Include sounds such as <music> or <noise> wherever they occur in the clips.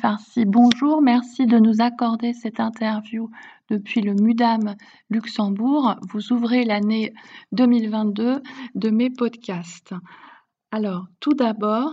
Farsi, bonjour, merci de nous accorder cette interview depuis le MUDAM Luxembourg. Vous ouvrez l'année 2022 de mes podcasts. Alors, tout d'abord,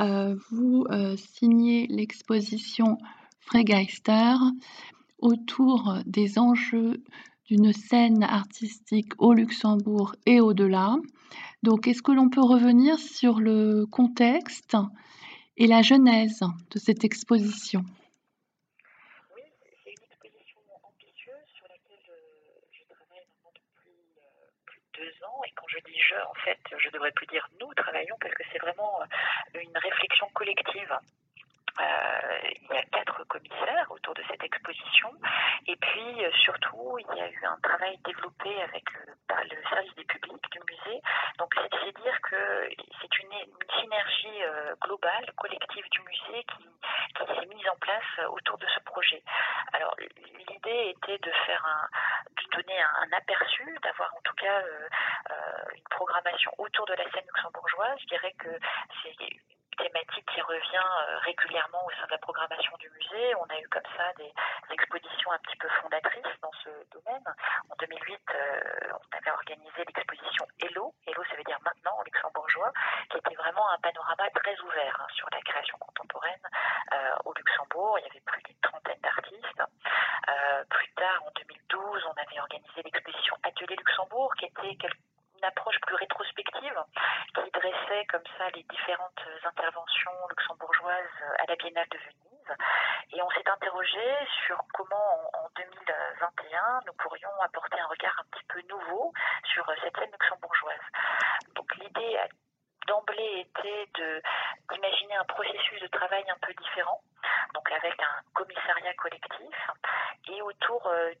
euh, vous euh, signez l'exposition Freigeister autour des enjeux d'une scène artistique au Luxembourg et au-delà. Donc, est-ce que l'on peut revenir sur le contexte et la genèse de cette exposition Oui, c'est une exposition ambitieuse sur laquelle je, travaille depuis euh, plus de deux ans. Et quand je dis je, en fait, je devrais plus dire nous travaillons parce que c'est vraiment euh, une réflexion collective. Euh, il y a quatre commissaires autour de cette exposition. Et puis, surtout, il y a eu un travail développé avec le service des publics du musée. Donc, c'est dire que c'est une, synergie euh, globale, collective du musée qui, s'est mise en place autour de ce projet. Alors, l'idée était de faire un, de donner un, aperçu, d'avoir en tout cas euh, euh, une programmation autour de la scène luxembourgeoise. Je dirais que c'est thématique qui revient euh, régulièrement au sein de la programmation du musée. On a eu comme ça des expositions un petit peu fondatrices dans ce domaine. En 2008, euh, on avait organisé l'exposition Hello. Hello, ça veut dire maintenant luxembourgeois, qui était vraiment un panorama très ouvert hein, sur la création contemporaine euh, au Luxembourg. Il y avait plus d'une trentaine d'artistes. plus tard, en 2012, on avait organisé l'exposition Atelier Luxembourg, qui était quelque une approche plus rétrospective qui dressait comme ça les différentes interventions luxembourgeoises à la Biennale de Venise. Et on s'est interrogé sur comment en 2021 nous pourrions apporter un regard un petit peu nouveau sur cette scène luxembourgeoise. Donc l'idée d'emblée était d'imaginer un processus de travail un peu différent, donc avec un commissariat collectif et autour euh,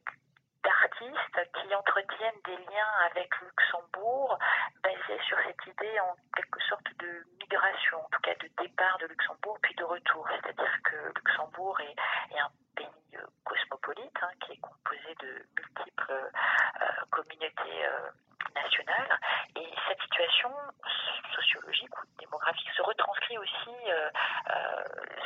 d'artistes qui entretiennent des liens avec Luxembourg basés sur cette idée en quelque sorte de migration, en tout cas de départ de Luxembourg puis de retour. C'est-à-dire que Luxembourg est, un pays euh, cosmopolite hein, qui est composé de multiples euh, communautés euh, nationales et cette situation sociologique ou démographique se retranscrit aussi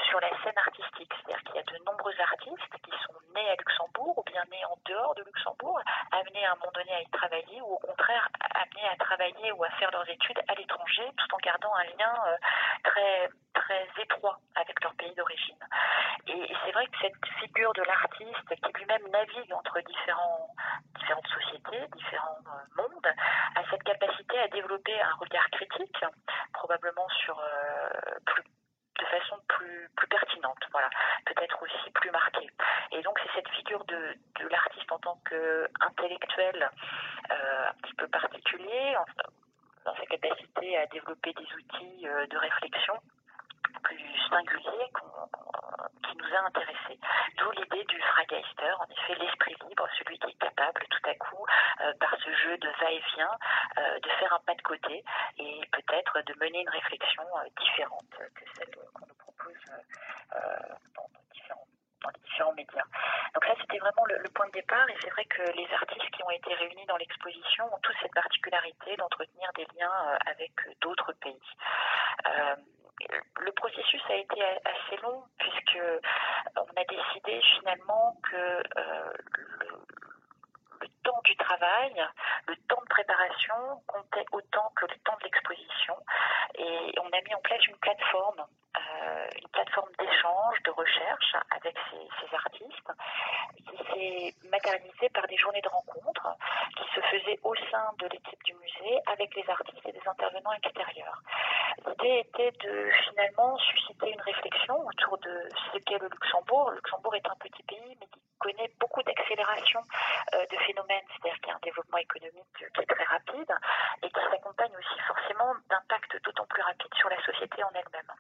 sur la scène artistique. C'est-à-dire qu'il y a de nombreux artistes qui sont nés à Luxembourg ou bien nés en dehors de Luxembourg, amenés à un moment donné à y travailler ou au contraire amenés à travailler ou à faire leurs études à l'étranger tout en gardant un lien euh, très, très étroit avec leur pays d'origine. Et, c'est vrai que cette figure de l'artiste qui lui-même navigue entre différents, différentes sociétés, différents euh, mondes, a cette capacité à développer un regard critique, probablement sur euh, de façon plus, plus pertinente, voilà, peut-être aussi plus marquée. Et donc c'est cette figure de, l'artiste en tant qu'intellectuel euh, un petit peu particulier, dans sa capacité à développer des outils de réflexion plus singuliers qui nous a intéressés. D'où l'idée du Frageister, en effet l'esprit libre, celui qui est capable tout à coup, euh, par ce jeu de va-et-vient, de faire un pas de côté et peut-être de mener une réflexion différente que celle qu'on nous propose dans, différents les différents médias. Donc ça, c'était vraiment le, point de départ. Et c'est vrai que les artistes qui ont été réunis dans l'exposition ont tous cette particularité d'entretenir des liens euh, avec d'autres pays. Euh, le processus a été assez long puisque on a décidé finalement que euh, le, temps du travail, le temps de préparation comptait autant que le temps de l'exposition. Et on a mis en place une plateforme euh, une plateforme d'échange, de recherche avec ces, artistes, qui s'est matérialisée par des journées de rencontres qui se faisaient au sein de l'équipe du musée avec les artistes et des intervenants extérieurs. L'idée était de finalement susciter une réflexion autour de ce qu'est le Luxembourg. Le Luxembourg est un petit pays, mais qui connaît beaucoup d'accélération euh, de phénomènes, c'est-à-dire qu'il y a un développement économique qui est très rapide et qui s'accompagne aussi forcément d'impacts d'autant plus rapides sur la société en elle-même.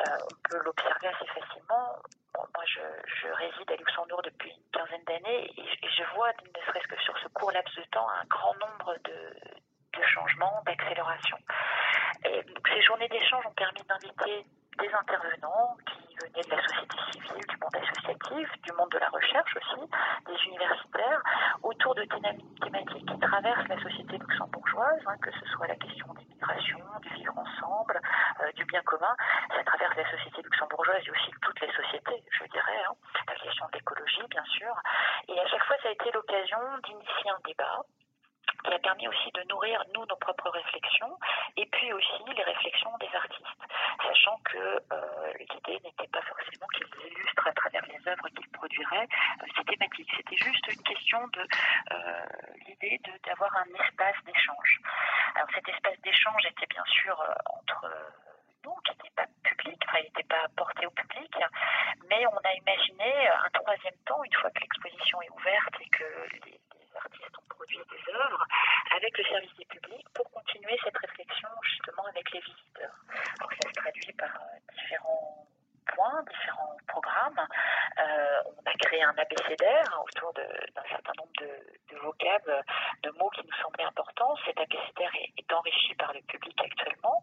Euh, on peut l'observer assez facilement. moi, je, réside à Luxembourg depuis une quinzaine d'années et, je vois, ne serait-ce que sur ce court laps de temps, un grand nombre de, changements, d'accélération. ces journées d'échange ont permis d'inviter des intervenants qui venaient de la société civile, du monde associatif, du monde de la recherche aussi, des universitaires, autour de thématiques qui traversent la société luxembourgeoise, hein, que ce soit la question des collaboration, du vivre ensemble, du bien commun. Ça traverse la société luxembourgeoise et aussi toutes les sociétés, je dirais. Hein. La question de l'écologie, bien sûr. Et à chaque fois, ça a été l'occasion d'initier un débat qui a permis aussi de nourrir, nous, nos propres réflexions, et puis aussi les réflexions des artistes, sachant que euh, l'idée n'était pas forcément qu'ils illustrent à travers les œuvres qu'ils euh. C'était juste une question de euh, l'idée d'avoir un espace d'échange. Alors cet espace d'échange était bien sûr entre nous, qui n'était pas public, enfin il n'était pas porté au public, mais on a imaginé un troisième temps, une fois que l'exposition est ouverte et que les artistes ont produit des œuvres avec le service des publics pour continuer cette réflexion justement avec les visiteurs. Alors ça se traduit par euh, différents points, différents programmes. Euh, un abécédaire autour d'un certain nombre de, vocables, de mots qui nous semblaient importants. Cet abécédaire est, enrichi par le public actuellement.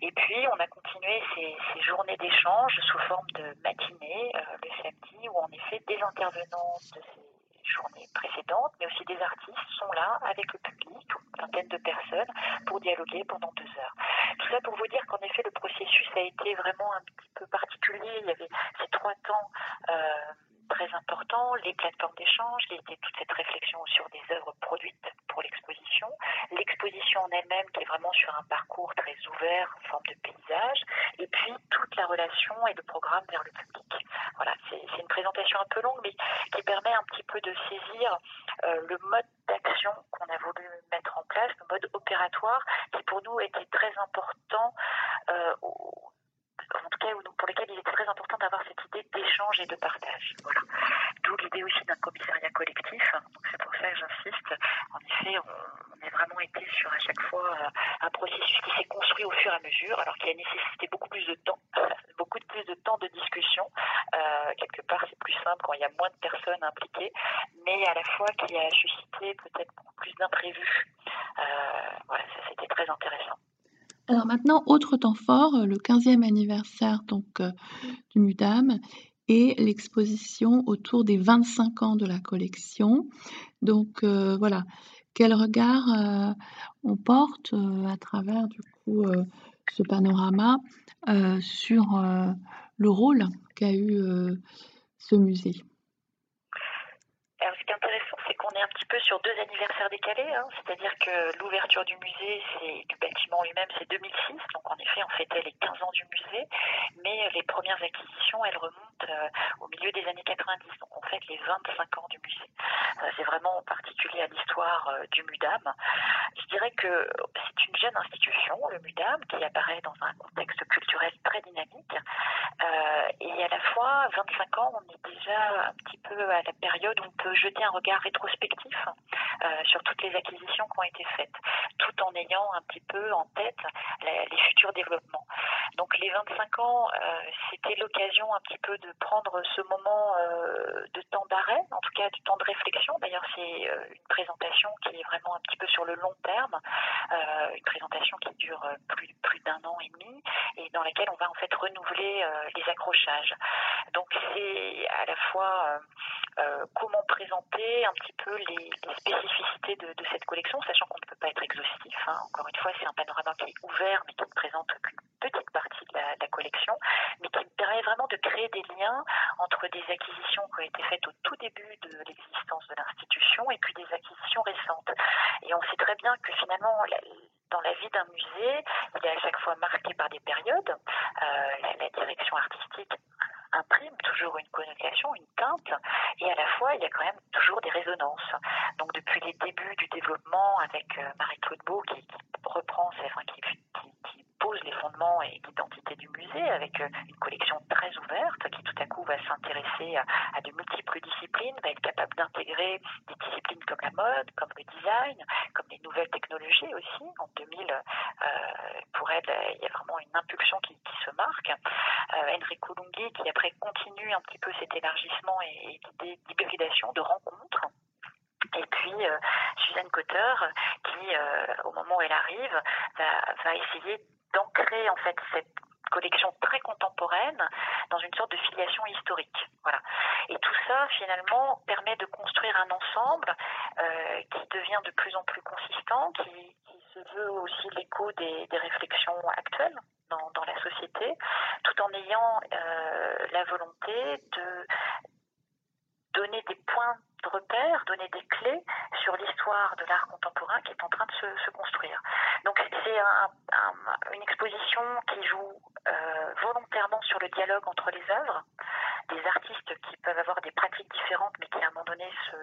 Et puis, on a continué ces, ces journées d'échange sous forme de matinée euh, le samedi, où en effet, des intervenants de ces journées précédentes, mais aussi des artistes sont là avec le public, une vingtaine de personnes, pour dialoguer pendant deux heures. Tout ça pour vous dire qu'en effet, le processus a été vraiment un petit peu particulier. Il y avait ces trois temps. Euh, très importants, les plateformes d'échange, toute cette réflexion sur des œuvres produites pour l'exposition, l'exposition en elle-même qui est vraiment sur un parcours très ouvert en forme de paysage, et puis toute la relation et le programme vers le public. Voilà, c'est une présentation un peu longue, mais qui permet un petit peu de saisir euh, le mode d'action qu'on a voulu mettre en place, le mode opératoire, qui pour nous était très important, euh, cas pour lequel il était très important d'avoir cette idée d'échange et de partage. D'où l'idée aussi d'un commissariat collectif. c'est pour ça que j'insiste. En effet, on, a vraiment été sur à chaque fois euh, un processus qui s'est construit au fur et à mesure, alors qu'il a nécessité beaucoup plus de temps, <laughs> beaucoup plus de temps de discussion. Euh, quelque part, c'est plus simple quand il y a moins de personnes impliquées, mais à la fois qui a suscité peut-être beaucoup plus d'imprévus. Euh, voilà, ça c'était très intéressant. Alors maintenant, autre temps fort, le 15e anniversaire donc du MUDAM et l'exposition autour des 25 ans de la collection. Donc voilà, quel regard on porte à travers du coup ce panorama sur le rôle qu'a eu ce musée? Alors, intéressant, est un petit peu sur deux anniversaires décalés. Hein. C'est-à-dire que l'ouverture du musée, c'est du bâtiment lui-même, c'est 2006. Donc, en effet, on fêtait les 15 ans du musée. Mais les premières acquisitions, elles remontent au milieu des années 90. Donc, on fête les 25 ans du musée. Euh, c'est vraiment particulier à l'histoire euh, du MUDAM. Je dirais que c'est une jeune institution, le MUDAM, qui apparaît dans un contexte culturel très dynamique. et à la fois, 25 ans, on est déjà un petit peu à la période où on peut jeter un regard rétrospectif euh, sur toutes les acquisitions qui ont été faites, tout en ayant un petit peu en tête les futurs développements. Donc les 25 ans, euh, c'était l'occasion un petit peu de prendre ce moment euh, de temps d'arrêt, en tout cas du temps de réflexion. D'ailleurs, c'est une présentation qui est vraiment un petit peu sur le long terme, une présentation qui dure plus, plus d'un an et demi et dans laquelle on va en fait renouveler les accrochages. Donc c'est à la fois comment présenter un petit peu les, spécificités de, cette collection, sachant qu'on ne peut pas être exhaustif. Hein. Encore une fois, c'est un panorama qui est ouvert, mais qui ne présente qu'une petite partie de la, collection, mais qui permet vraiment de créer des liens entre des acquisitions qui ont été faites au tout début de l'existence de l'institution et puis des acquisitions récentes. Et on sait très bien que finalement, dans la vie d'un musée, il est à chaque fois marqué par des périodes. Euh, la, direction artistique imprime toujours une connotation, une teinte, et à la fois, il y a quand même toujours des résonances. Donc, depuis les débuts du développement avec euh, Marie-Claude Beau, qui, reprend, enfin, qui, qui, et l'identité du musée avec euh, une collection très ouverte qui tout à coup va s'intéresser à, de multiples disciplines, va être capable d'intégrer des disciplines comme la mode, comme le design, comme les nouvelles technologies aussi. En 2000, euh, pour elle, il y a vraiment une impulsion qui, se marque. Euh, Enrico qui après continue un petit peu cet élargissement et, et d'hybridation, de rencontres. Et puis Suzanne Cotter, qui, au moment où elle arrive, va, va essayer d'ancrer en fait cette collection très contemporaine dans une sorte de filiation historique. Voilà. Et tout ça, finalement, permet de construire un ensemble euh, qui devient de plus en plus consistant, qui, qui veut aussi l'écho des, des, réflexions actuelles dans, dans, la société, tout en ayant euh, la volonté de donner des points de repère, donner des clés sur l'histoire de l'art contemporain qui est en train de se, construire. Donc c'est un, un, une exposition qui joue euh, volontairement sur le dialogue entre les œuvres, des artistes qui peuvent avoir des pratiques différentes mais qui à un moment donné se,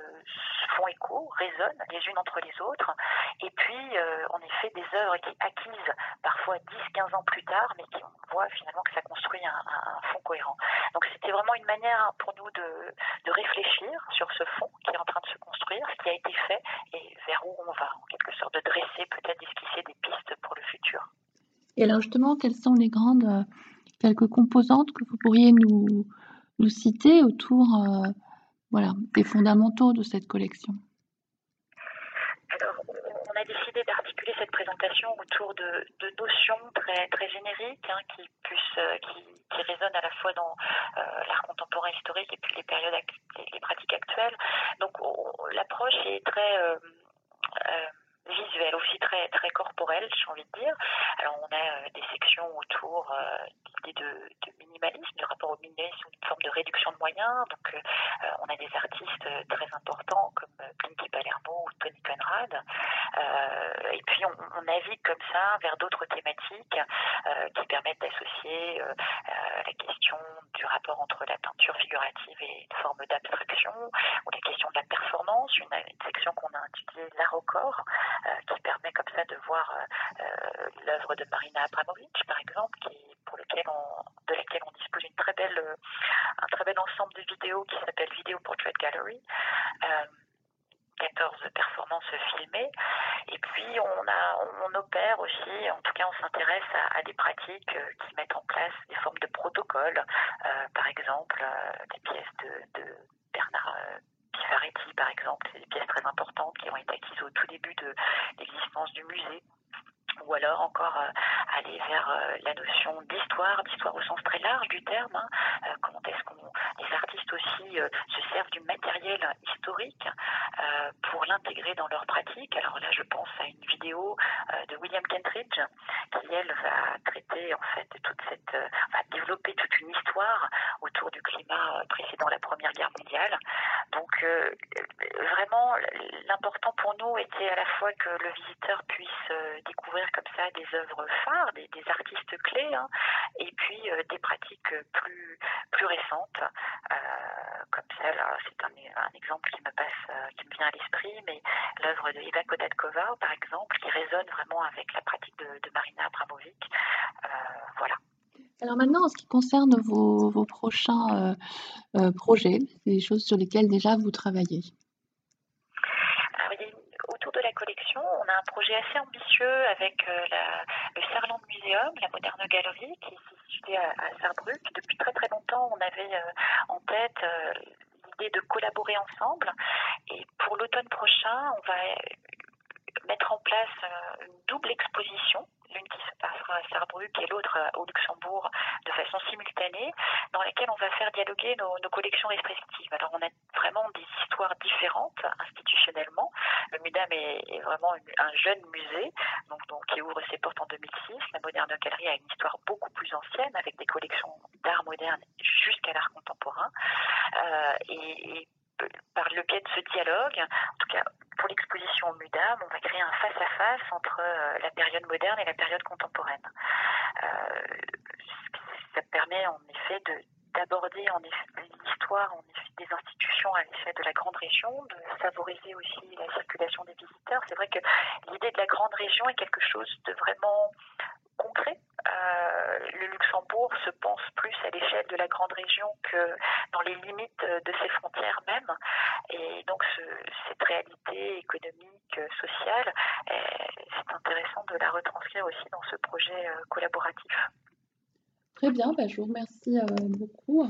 font écho, résonnent les unes entre les autres, et puis euh, en effet des œuvres qui acquises parfois 10-15 ans plus tard mais qui on voit finalement que ça construit un, fond cohérent. Donc c'était vraiment une manière pour nous de réfléchir sur ce fond qui est en train de se construire, ce qui a été fait et vers où on va, en quelque sorte, de dresser, peut-être d'esquisser des pistes pour le futur. Et alors justement, quelles sont les grandes, euh, quelques composantes que vous pourriez nous, nous citer autour euh, voilà, des fondamentaux de cette collection Alors, on a décidé d'articuler cette présentation autour de, notions très, très génériques hein, qui, puissent, euh, qui, qui, résonnent à la fois dans euh, l'art contemporain historique et puis les périodes, les, pratiques actuelles. Donc, l'approche est très euh, visuelle, aussi très, très corporelle, j'ai envie de dire. Alors, on a des sections autour d'idées de, minimalisme, du rapport au minimalisme, une forme de réduction de moyens. Donc, on a des artistes très importants comme Plinky Palermo ou Tony Conrad. Et puis, on, navigue comme ça vers d'autres thématiques qui permettent d'associer la question du rapport entre la peinture figurative et une forme d'abstraction, ou la question de la performance, une, une section qu'on a intitulée l'art au corps, euh, qui permet comme ça de voir euh, euh, l'œuvre de Marina Abramovic, par exemple, pour lequel on, de laquelle on dispose d'une très belle, un très bel ensemble de vidéos qui s'appelle Video Portrait Gallery. 14 performances filmées. Et puis, on, a, on opère aussi, en tout cas, on s'intéresse à, des pratiques qui mettent en place des formes de protocoles. Euh, par exemple, euh, des pièces de, Bernard Pifaretti, par exemple, des pièces très importantes qui ont été acquises au tout début de l'existence du musée ou alors encore euh, aller vers euh, la notion d'histoire, d'histoire au sens très large du terme. Hein. Euh, comment est-ce qu'on les artistes aussi se servent du matériel historique pour l'intégrer dans leur pratique. Alors là, je pense à une vidéo de William Kentridge qui elle va traiter en fait toute cette, va développer toute une histoire autour du climat précédant la Première Guerre mondiale. Donc vraiment, l'important pour nous était à la fois que le visiteur puisse découvrir comme ça des œuvres phares, des, des hein, et puis euh, des pratiques plus, plus récentes, euh, comme celle, c'est un, un, exemple qui me passe, euh, qui me vient à l'esprit, mais l'œuvre de Eva Kodatkova, par exemple, qui résonne vraiment avec la pratique de, de Marina Abramovic. Voilà. Alors maintenant, en ce qui concerne vos, vos prochains euh, projets, des choses sur lesquelles déjà vous travaillez de la collection, on a un projet assez ambitieux avec euh, la, Museum, la Moderne Galerie, qui est située à, à Saarbrück. Depuis très très longtemps, on avait euh, en tête euh, l'idée de collaborer ensemble. Et pour l'automne prochain, on va mettre en place une double exposition l'une qui se passera à Sarrebruck et l'autre au Luxembourg de façon simultanée, dans laquelle on va faire dialoguer nos, collections respectives. Alors on a vraiment des histoires différentes institutionnellement. Le MUDAM est, vraiment un jeune musée, donc, qui ouvre ses portes en 2006. La Moderne Galerie a une histoire beaucoup plus ancienne, avec des collections d'art moderne jusqu'à l'art contemporain. Euh, et par le biais de ce dialogue, en tout cas pour l'exposition MUDAM, on va créer un face-à-face -face entre euh, la période moderne et la période contemporaine. Euh, ça permet en effet de d'aborder l'histoire des institutions à l'échelle de la grande région, de favoriser aussi la circulation des visiteurs. C'est vrai que l'idée de la grande région est quelque chose de vraiment concret. Euh, le Luxembourg se pense plus à l'échelle de la grande région que dans les limites de ses frontières même. Et donc ce, cette réalité économique, sociale, c'est intéressant de la retranscrire aussi dans ce projet euh, collaboratif. Très bien, bah, je vous remercie euh, beaucoup.